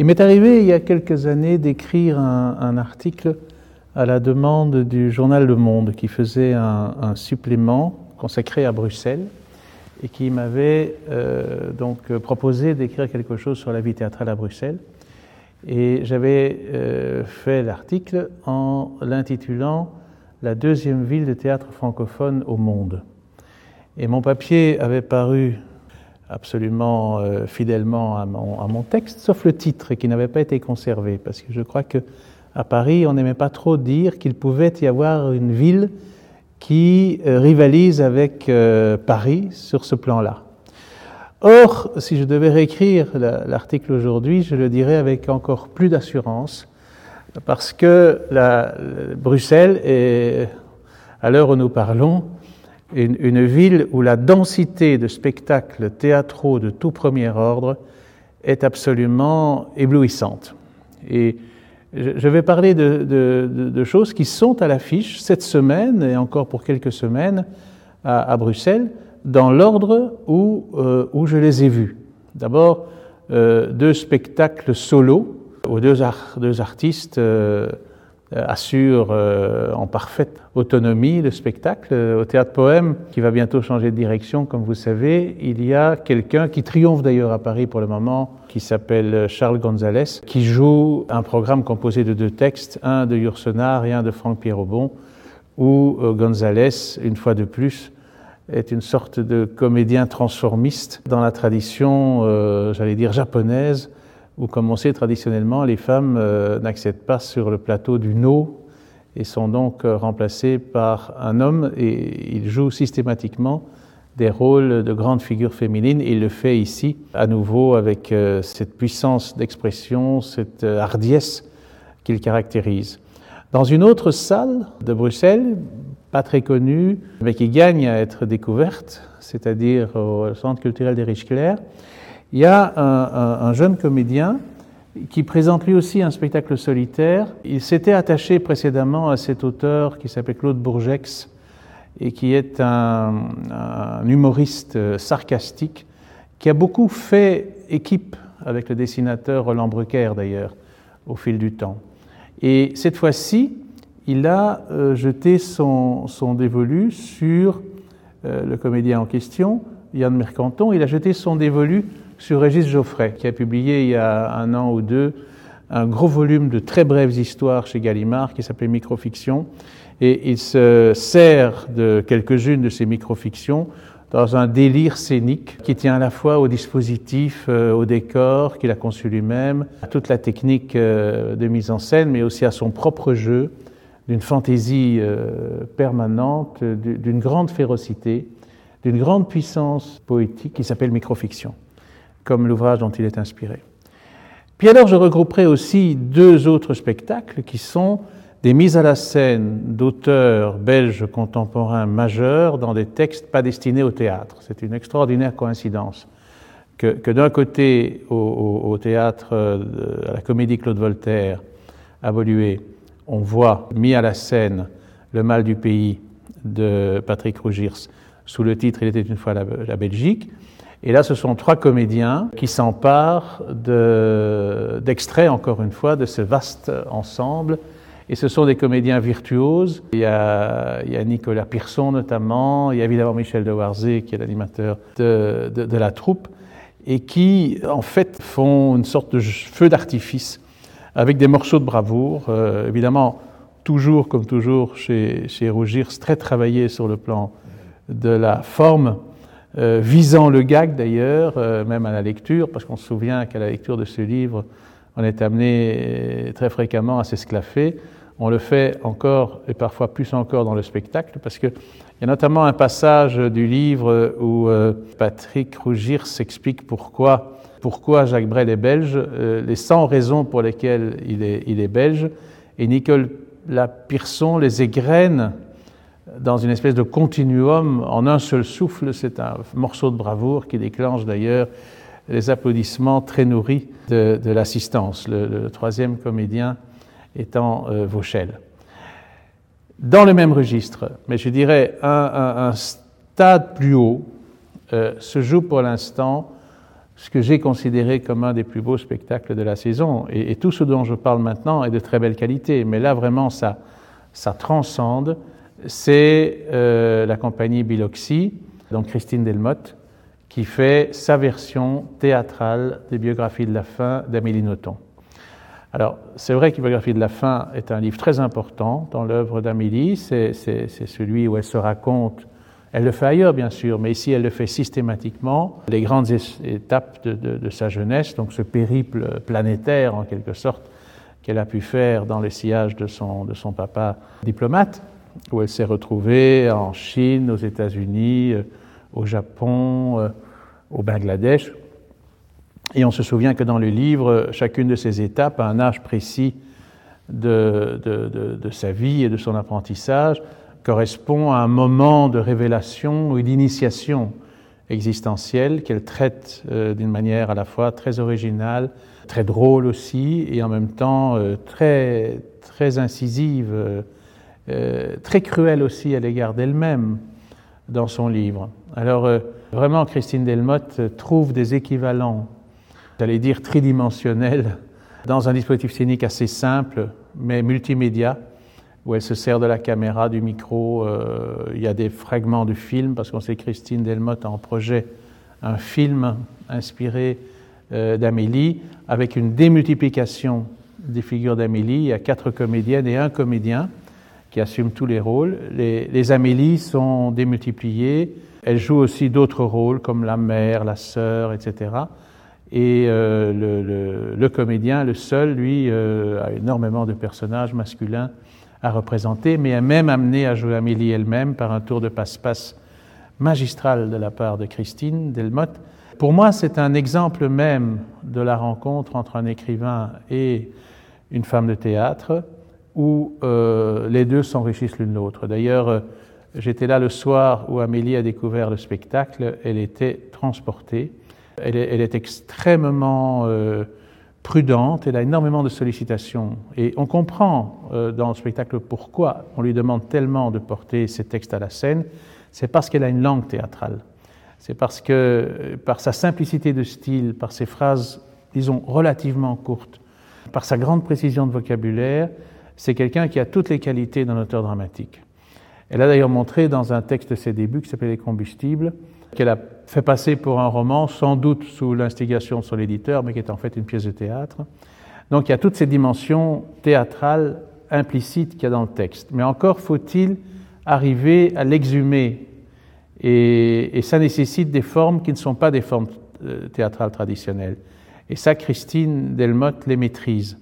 Il m'est arrivé il y a quelques années d'écrire un, article à la demande du journal Le Monde qui faisait un, supplément consacré à Bruxelles et qui m'avait euh, donc proposé d'écrire quelque chose sur la vie théâtrale à Bruxelles. Et j'avais euh, fait l'article en l'intitulant La deuxième ville de théâtre francophone au monde. Et mon papier avait paru absolument euh, fidèlement à mon, texte, sauf le titre qui n'avait pas été conservé, parce que je crois que à Paris, on n'aimait pas trop dire qu'il pouvait y avoir une ville qui euh, rivalise avec Paris sur ce plan-là. Or, si je devais réécrire l'article aujourd'hui, je le dirais avec encore plus d'assurance, parce que la, Bruxelles est, à l'heure où nous parlons, une, ville où la densité de spectacles théâtraux de tout premier ordre est absolument éblouissante. Et je vais parler de, choses qui sont à l'affiche cette semaine et encore pour quelques semaines à, Bruxelles, dans l'ordre où, euh, où, je les ai vus. D'abord, euh, deux spectacles solo deux, deux artistes euh, assurent en parfaite autonomie le spectacle. Au Théâtre Poème, qui va bientôt changer de direction, comme vous savez, il y a quelqu'un qui triomphe d'ailleurs à Paris pour le moment, qui s'appelle Charles Gonzalez, qui joue un programme composé de deux textes, un de Yourcenar et un de Franck Pierrobon, où Gonzalez, une fois de plus, est une sorte de comédien transformiste dans la tradition, euh, j'allais dire, japonaise, où, comme on sait traditionnellement, les femmes euh, n'accèdent pas sur le plateau du no et sont donc euh, remplacées par un homme et il joue systématiquement des rôles de grandes figures féminines et il le fait ici à nouveau avec cette puissance d'expression, cette hardiesse qu'il caractérise. Dans une autre salle de Bruxelles, pas très connue, mais qui gagne à être découverte, c'est-à-dire au Centre culturel des Riches-Clairs, il y a un, jeune comédien qui présente lui aussi un spectacle solitaire. Il s'était attaché précédemment à cet auteur qui s'appelle Claude Bourgex et qui est un, humoriste sarcastique qui a beaucoup fait équipe avec le dessinateur Roland Brucker d'ailleurs au fil du temps. Et cette fois-ci, il a euh, jeté son, dévolu sur euh, le comédien en question, Yann Mercanton, il a jeté son dévolu sur Régis Geoffrey, qui a publié il y a un an ou deux un gros volume de très brèves histoires chez Gallimard qui s'appelait Microfiction. Et il se sert de quelques-unes de ces microfictions dans un délire scénique qui tient à la fois au dispositif, euh, au décor qu'il a conçu lui-même, à toute la technique de mise en scène, mais aussi à son propre jeu, d'une fantaisie euh, permanente, d'une grande férocité, d'une grande puissance poétique qui s'appelle Microfiction, comme l'ouvrage dont il est inspiré. Puis alors je regrouperai aussi deux autres spectacles qui sont des mises à la scène d'auteurs belges contemporains majeurs dans des textes pas destinés au théâtre. C'est une extraordinaire coïncidence que, d'un côté, au, théâtre, euh, à la comédie Claude Voltaire, à Volué, on voit mis à la scène Le mal du pays de Patrick Rougirs sous le titre Il était une fois la, Belgique. Et là, ce sont trois comédiens qui s'emparent d'extraits, encore une fois, de ce vaste ensemble. Et ce sont des comédiens virtuoses. Il y a, Nicolas Pearson notamment, il y a évidemment Michel de Warzé qui est l'animateur de, la troupe, et qui en fait font une sorte de feu d'artifice avec des morceaux de bravoure, euh, évidemment, toujours comme toujours chez, chez Rougirs, très travaillé sur le plan de la forme, euh, visant le gag d'ailleurs, euh, même à la lecture, parce qu'on se souvient qu'à la lecture de ce livre, on est amené très fréquemment à s'esclaffer. On le fait encore et parfois plus encore dans le spectacle, parce qu'il y a notamment un passage du livre où Patrick Rougirs s'explique pourquoi pourquoi Jacques Brel est belge, euh, les 100 raisons pour lesquelles il est, il est belge, et Nicolas Pearson les égrène dans une espèce de continuum en un seul souffle. C'est un morceau de bravoure qui déclenche d'ailleurs les applaudissements très nourris de, l'assistance, le, troisième comédien étant euh, Vauchel. Dans le même registre, mais je dirais un, stade plus haut, euh, se joue pour l'instant ce que j'ai considéré comme un des plus beaux spectacles de la saison. Et, tout ce dont je parle maintenant est de très belle qualité, mais là vraiment ça transcende. C'est euh, la compagnie Biloxi, donc Christine Delmotte, qui fait sa version théâtrale des biographies de la fin d'Amélie Nothomb. Alors, c'est vrai que Biographie de la fin est un livre très important dans l'œuvre d'Amélie. C'est celui où elle se raconte, elle le fait ailleurs bien sûr, mais ici elle le fait systématiquement, les grandes étapes de, sa jeunesse, donc ce périple planétaire en quelque sorte qu'elle a pu faire dans le sillage de son, de son papa diplomate, où elle s'est retrouvée en Chine, aux États-Unis, euh, au Japon, euh, au Bangladesh. Et on se souvient que dans le livre, chacune de ces étapes, à un âge précis de, de, sa vie et de son apprentissage, correspond à un moment de révélation ou d'initiation existentielle qu'elle traite euh, d'une manière à la fois très originale, très drôle aussi, et en même temps très, très incisive, euh, très cruelle aussi à l'égard d'elle-même dans son livre. Alors vraiment, Christine Delmotte trouve des équivalents j'allais dire tridimensionnelle, dans un dispositif scénique assez simple, mais multimédia, où elle se sert de la caméra, du micro. Euh, il y a des fragments de films, parce qu'on sait Christine Delmotte a en projet un film inspiré euh, d'Amélie, avec une démultiplication des figures d'Amélie. Il y a quatre comédiennes et un comédien qui assument tous les rôles. Les, les Amélies sont démultipliées. Elles jouent aussi d'autres rôles, comme la mère, la sœur, etc. Et euh, le, le, comédien, le seul, lui, euh, a énormément de personnages masculins à représenter, mais a même amené à jouer Amélie elle-même par un tour de passe-passe magistral de la part de Christine Delmotte. Pour moi, c'est un exemple même de la rencontre entre un écrivain et une femme de théâtre, où euh, les deux s'enrichissent l'une l'autre. D'ailleurs, j'étais là le soir où Amélie a découvert le spectacle, elle était transportée. Elle est, extrêmement euh, prudente, elle a énormément de sollicitations. Et on comprend euh, dans le spectacle pourquoi on lui demande tellement de porter ses textes à la scène. C'est parce qu'elle a une langue théâtrale. C'est parce que, euh, par sa simplicité de style, par ses phrases, disons, relativement courtes, par sa grande précision de vocabulaire, c'est quelqu'un qui a toutes les qualités d'un auteur dramatique. Elle a d'ailleurs montré dans un texte de ses débuts qui s'appelait Les combustibles, qu'elle a fait passer pour un roman, sans doute sous l'instigation de son éditeur, mais qui est en fait une pièce de théâtre. Donc il y a toutes ces dimensions théâtrales implicites qu'il y a dans le texte. Mais encore faut-il arriver à l'exhumer. Et, ça nécessite des formes qui ne sont pas des formes euh, théâtrales traditionnelles. Et ça, Christine Delmotte les maîtrise.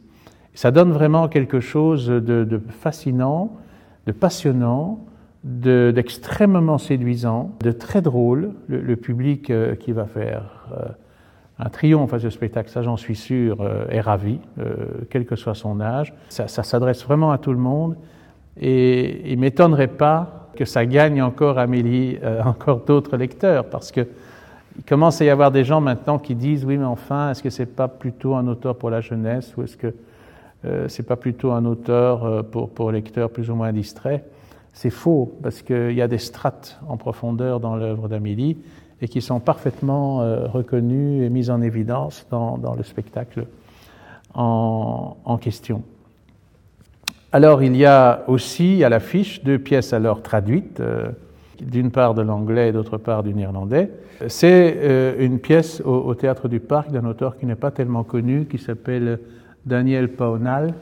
Ça donne vraiment quelque chose de fascinant, de passionnant, d'extrêmement séduisant, de très drôle. Le, public euh, qui va faire euh, un triomphe à ce spectacle, ça j'en suis sûr, euh, est ravi, quel que soit son âge. Ça, s'adresse vraiment à tout le monde et il m'étonnerait pas que ça gagne encore Amélie, encore d'autres lecteurs, parce que il commence à y avoir des gens maintenant qui disent oui mais enfin est-ce que c'est pas plutôt un auteur pour la jeunesse ou est-ce que c'est pas plutôt un auteur pour, pour lecteurs plus ou moins distraits c'est faux, parce qu'il y a des strates en profondeur dans l'œuvre d'Amélie et qui sont parfaitement euh, reconnues et mises en évidence dans, le spectacle en, question. Alors il y a aussi à l'affiche deux pièces alors traduites, euh, d'une part de l'anglais et d'autre part du néerlandais. C'est euh, une pièce au, Théâtre du Parc d'un auteur qui n'est pas tellement connu, qui s'appelle Daniel Paunal,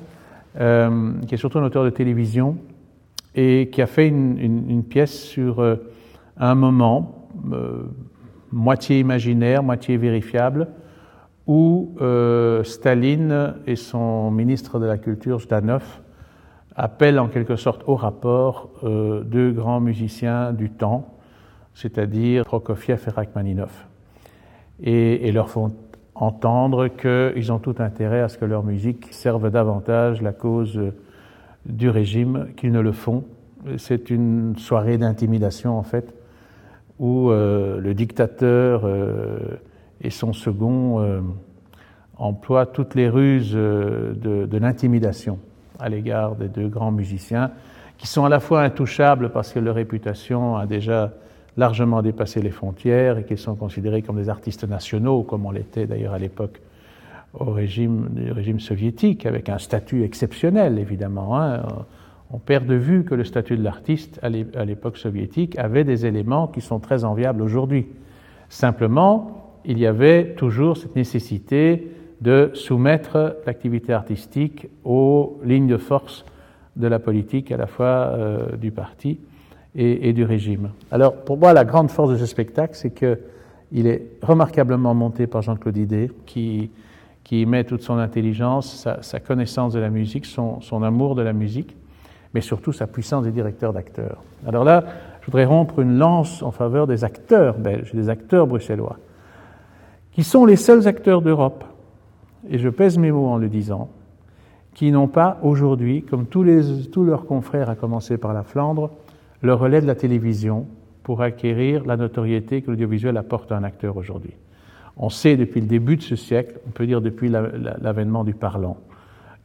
qui est surtout un auteur de télévision, et qui a fait une, pièce sur euh, un moment, euh, moitié imaginaire, moitié vérifiable, où euh, Staline et son ministre de la Culture, Zdanov, appellent en quelque sorte au rapport deux grands musiciens du temps, c'est-à-dire Prokofiev et Rachmaninoff, et, et leur font entendre qu'ils ont tout intérêt à ce que leur musique serve davantage la cause du régime qu'ils ne le font. C'est une soirée d'intimidation en fait, où euh, le dictateur euh, et son second euh, emploient toutes les ruses de, l'intimidation à l'égard des deux grands musiciens, qui sont à la fois intouchables parce que leur réputation a déjà largement dépassé les frontières et qu'ils sont considérés comme des artistes nationaux, comme on l'était d'ailleurs à l'époque au régime, du régime soviétique, avec un statut exceptionnel évidemment. Hein. On perd de vue que le statut de l'artiste à l'époque soviétique avait des éléments qui sont très enviables aujourd'hui. Simplement, il y avait toujours cette nécessité de soumettre l'activité artistique aux lignes de force de la politique, à la fois euh, du parti et, du régime. Alors, pour moi, la grande force de ce spectacle, c'est qu'il est remarquablement monté par Jean-Claude Idé, qui, qui met toute son intelligence, sa, connaissance de la musique, son, amour de la musique, mais surtout sa puissance de directeur d'acteurs. Alors là, je voudrais rompre une lance en faveur des acteurs belges, des acteurs bruxellois, qui sont les seuls acteurs d'Europe, et je pèse mes mots en le disant, qui n'ont pas aujourd'hui, comme tous leurs confrères, à commencer par la Flandre, le relais de la télévision pour acquérir la notoriété que l'audiovisuel apporte à un acteur aujourd'hui. On sait depuis le début de ce siècle, on peut dire depuis l'avènement du parlant,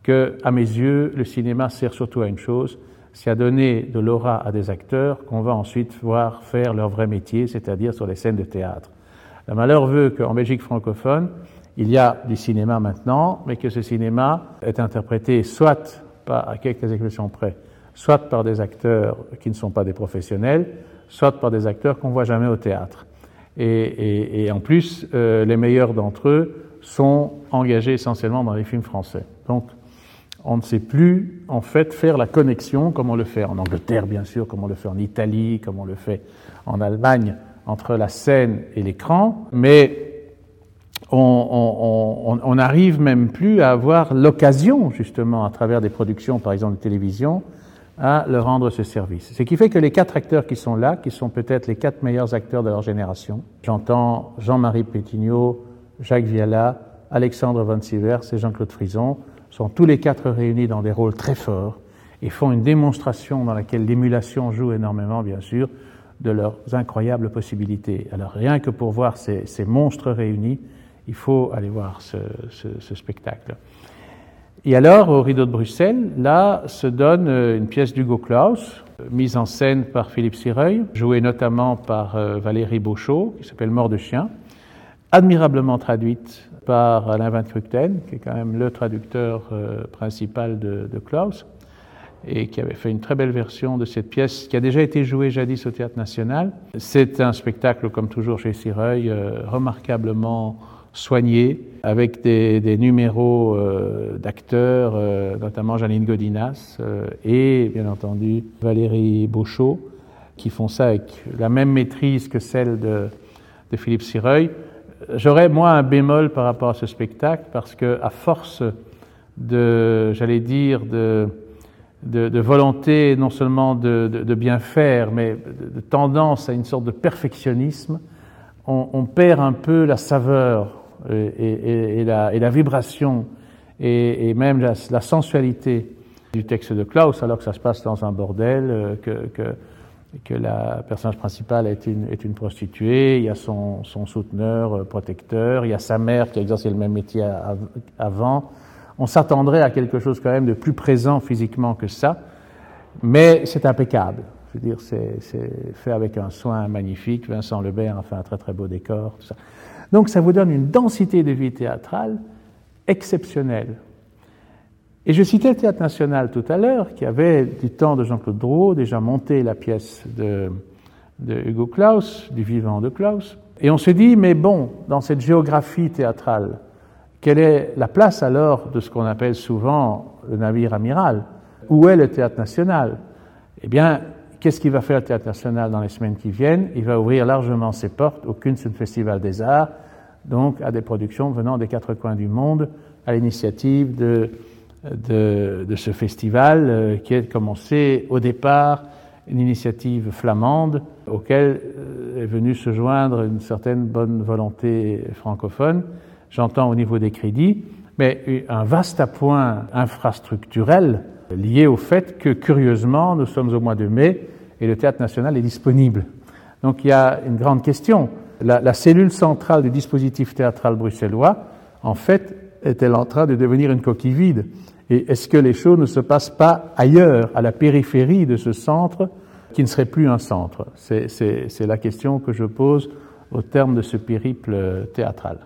que, à mes yeux, le cinéma sert surtout à une chose, c'est à donner de l'aura à des acteurs qu'on va ensuite voir faire leur vrai métier, c'est-à-dire sur les scènes de théâtre. Le malheur veut qu'en Belgique francophone, il y a du cinéma maintenant, mais que ce cinéma est interprété soit, pas à quelques exceptions près, soit par des acteurs qui ne sont pas des professionnels, soit par des acteurs qu'on voit jamais au théâtre. Et, en plus, euh, les meilleurs d'entre eux sont engagés essentiellement dans les films français. Donc, on ne sait plus en fait faire la connexion comme on le fait en Angleterre, bien sûr, comme on le fait en Italie, comme on le fait en Allemagne, entre la scène et l'écran, mais on n'arrive même plus à avoir l'occasion, justement, à travers des productions, par exemple de télévision, à leur rendre ce service. Ce qui fait que les quatre acteurs qui sont là, qui sont peut-être les quatre meilleurs acteurs de leur génération, j'entends Jean-Marie Pétignot, Jacques Viala, Alexandre Van Sivers et Jean-Claude Frison, sont tous les quatre réunis dans des rôles très forts et font une démonstration dans laquelle l'émulation joue énormément, bien sûr, de leurs incroyables possibilités. Alors rien que pour voir ces, monstres réunis, il faut aller voir ce spectacle. Et alors, au Rideau de Bruxelles, là se donne euh, une pièce d'Hugo Claus, euh, mise en scène par Philippe Sireuil, jouée notamment par euh, Valérie Beauchot, qui s'appelle Mort de chien, admirablement traduite par Alain Van Krukten, qui est quand même le traducteur principal de, de Klaus, et qui avait fait une très belle version de cette pièce qui a déjà été jouée jadis au Théâtre National. C'est un spectacle, comme toujours chez Sireuil, remarquablement soigné, avec des, numéros euh, d'acteurs, euh, notamment Janine Godinas euh, et bien entendu Valérie Beauchot, qui font ça avec la même maîtrise que celle de, de Philippe Sireuil. J'aurais moi un bémol par rapport à ce spectacle parce que à force de, j'allais dire, de, de, volonté non seulement de, bien faire, mais de, tendance à une sorte de perfectionnisme, on, on perd un peu la saveur et, la, vibration et, même la, sensualité du texte de Klaus, alors que ça se passe dans un bordel, euh, que, que, la personnage principal est une, est une prostituée, il y a son, son, souteneur, euh, protecteur, il y a sa mère qui a exercé le même métier avant. On s'attendrait à quelque chose quand même de plus présent physiquement que ça, mais c'est impeccable. Je veux dire, c'est fait avec un soin magnifique. Vincent Lebert a fait un très très beau décor. Tout ça. Donc ça vous donne une densité de vie théâtrale exceptionnelle. Et je citais le Théâtre National tout à l'heure, qui avait, du temps de Jean-Claude Drouot, déjà monté la pièce de, Hugo Claus, du vivant de Claus. Et on se dit, mais bon, dans cette géographie théâtrale, quelle est la place alors de ce qu'on appelle souvent le navire amiral? Où est le Théâtre National? Eh bien, qu'est-ce qu'il va faire le Théâtre National dans les semaines qui viennent? Il va ouvrir largement ses portes. Au Kunst Festival des Arts, donc à des productions venant des quatre coins du monde, à l'initiative de, ce festival euh, qui a commencé au départ une initiative flamande auquel euh, est venue se joindre une certaine bonne volonté francophone, j'entends au niveau des crédits, mais un vaste appoint infrastructurel lié au fait que, curieusement, nous sommes au mois de mai et le Théâtre national est disponible. Donc il y a une grande question. La, cellule centrale du dispositif théâtral bruxellois, en fait, est-elle en train de devenir une coquille vide? Et est-ce que les choses ne se passent pas ailleurs, à la périphérie de ce centre qui ne serait plus un centre? C'est la question que je pose au terme de ce périple théâtral.